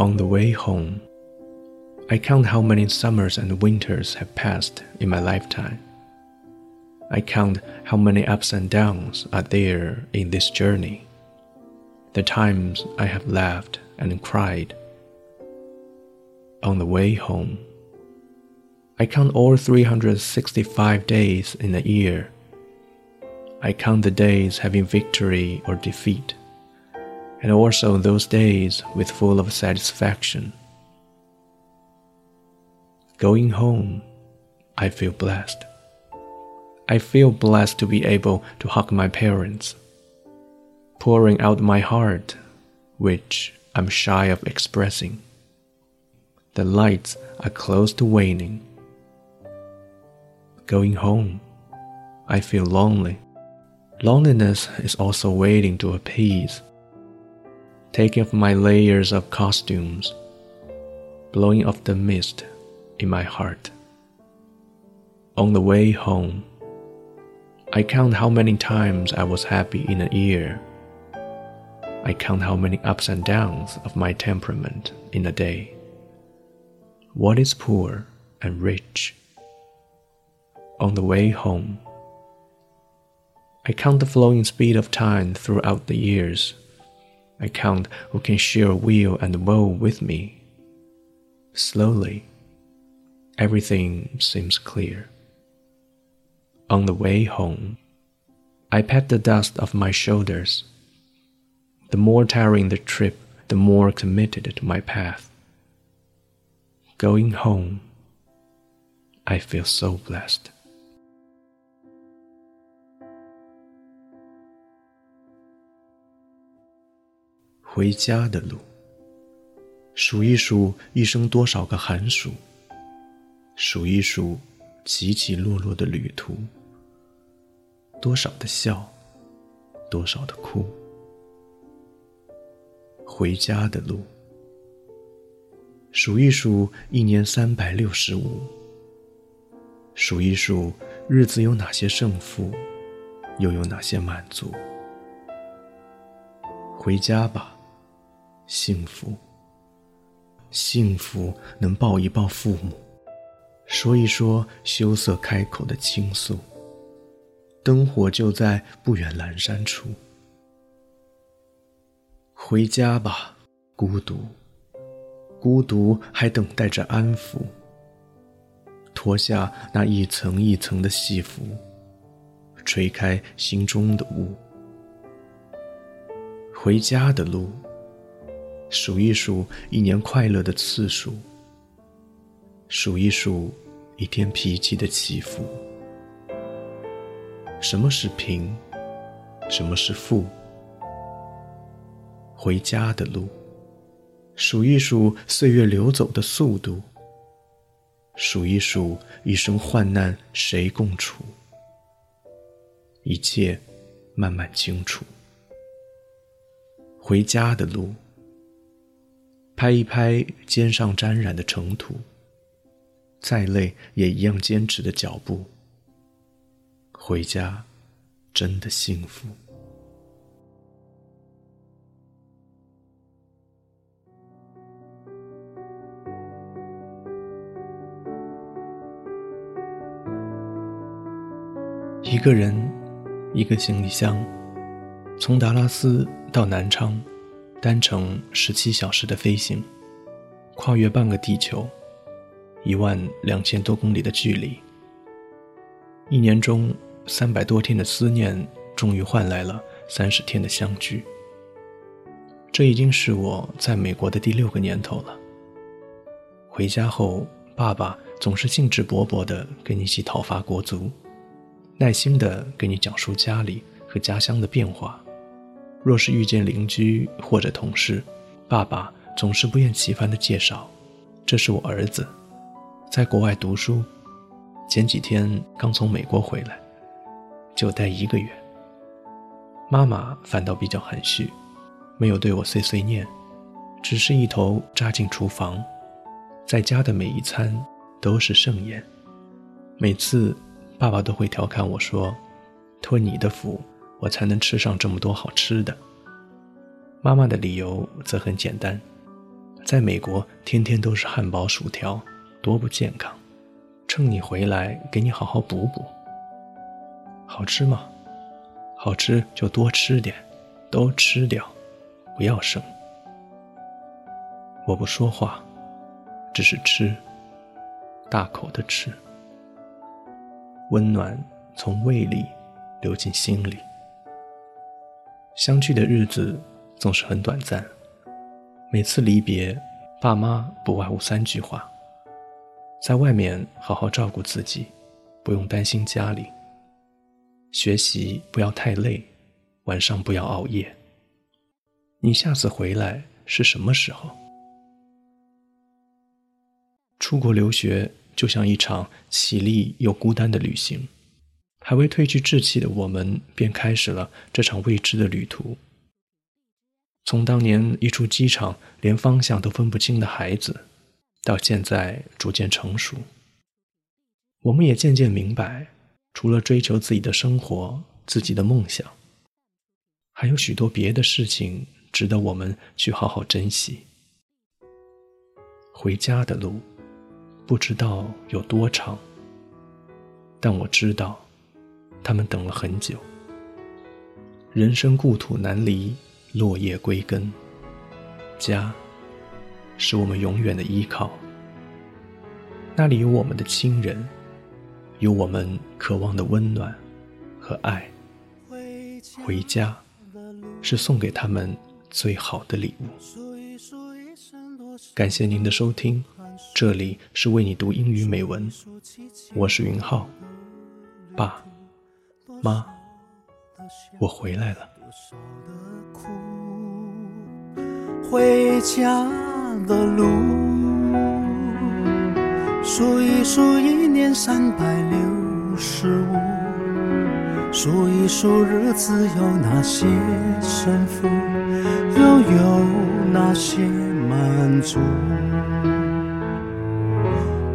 On the way home, I count how many summers and winters have passed in my lifetime. I count how many ups and downs are there in this journey. The times I have laughed and cried. On the way home, I count all 365 days in a year. I count the days having victory or defeat, and also those days with full of satisfaction. Going home, I feel blessed. I feel blessed to be able to hug my parents, pouring out my heart, which I'm shy of expressing. The lights are close to waning. Going home, I feel lonely. Loneliness is also waiting to appease. Taking off my layers of costumes, blowing off the mist in my heart. On the way home, I count how many times I was happy in a year. I count how many ups and downs of my temperament in a day. What is poor and rich? On the way home, I count the flowing speed of time throughout the years. I count who can share weal and woe with me. Slowly, everything seems clear. On the way home, I pat the dust off my shoulders. The more tiring the trip, the more committed to my path. Going home, I feel so blessed. 回家的路，数一数一生多少个寒暑。数一数，起起落落的旅途，多少的笑，多少的哭。回家的路，数一数一年三百六十五，数一数日子有哪些胜负，又有哪些满足。回家吧，幸福，幸福能抱一抱父母。说一说羞涩开口的倾诉。灯火就在不远阑珊处。回家吧，孤独，孤独还等待着安抚。脱下那一层一层的戏服，吹开心中的雾。回家的路，数一数一年快乐的次数。数一数，一天脾气的起伏。什么是平？什么是富？回家的路，数一数岁月流走的速度。数一数一生患难谁共处？一切慢慢清楚。回家的路，拍一拍肩上沾染的尘土。再累也一样坚持的脚步。回家，真的幸福。一个人，一个行李箱，从达拉斯到南昌，单程十七小时的飞行，跨越半个地球。一万两千多公里的距离，一年中三百多天的思念，终于换来了三十天的相聚。这已经是我在美国的第六个年头了。回家后，爸爸总是兴致勃勃地跟你一起讨伐国足，耐心地给你讲述家里和家乡的变化。若是遇见邻居或者同事，爸爸总是不厌其烦地介绍：“这是我儿子。”在国外读书，前几天刚从美国回来，就待一个月。妈妈反倒比较含蓄，没有对我碎碎念，只是一头扎进厨房，在家的每一餐都是盛宴。每次爸爸都会调侃我说：“托你的福，我才能吃上这么多好吃的。”妈妈的理由则很简单，在美国天天都是汉堡薯条，多不健康。趁你回来，给你好好补补。好吃吗？好吃就多吃点，都吃掉，不要剩。我不说话，只是吃，大口的吃。温暖从胃里流进心里。相聚的日子总是很短暂，每次离别，爸妈不外乎三句话。在外面好好照顾自己，不用担心家里。学习不要太累，晚上不要熬夜。你下次回来是什么时候？出国留学就像一场绮丽又孤单的旅行，还未褪去稚气的我们便开始了这场未知的旅途。从当年一出机场连方向都分不清的孩子。到现在逐渐成熟，我们也渐渐明白，除了追求自己的生活、自己的梦想，还有许多别的事情值得我们去好好珍惜。回家的路，不知道有多长，但我知道，他们等了很久。人生故土难离，落叶归根，家。是我们永远的依靠。那里有我们的亲人，有我们渴望的温暖和爱。回家是送给他们最好的礼物。感谢您的收听，这里是为你读英语美文，我是云浩，爸妈，我回来了。回家。的路，数一数一年三百六十五，数一数日子有哪些胜负，又有哪些满足？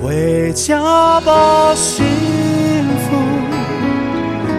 回家吧，心，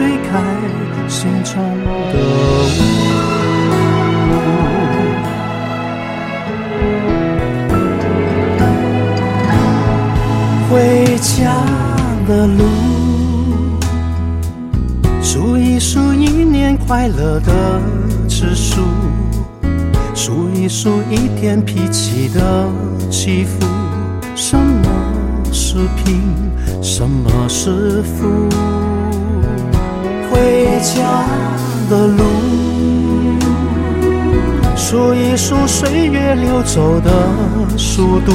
吹开心中的雾。回家的路，数一数一年快乐的指数，数一数一天脾气的起伏。什么是贫，什么是富？回家的路，数一数岁月流走的速度。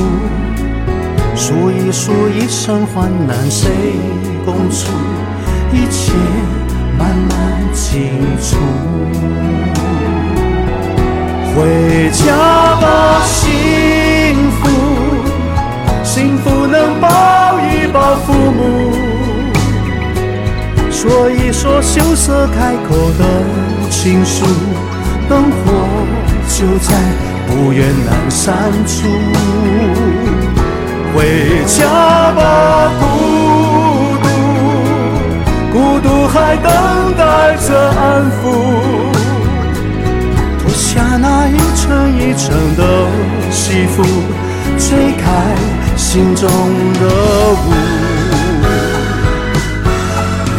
数一数一生患难谁共处，一切慢慢清楚。回家吧，幸福，幸福能抱一抱父母，说一说羞涩开口的情书，灯火就在不远阑珊处。回家吧，孤独，孤独还等待着安抚。脱下那一层一层的西服，吹开心中的雾。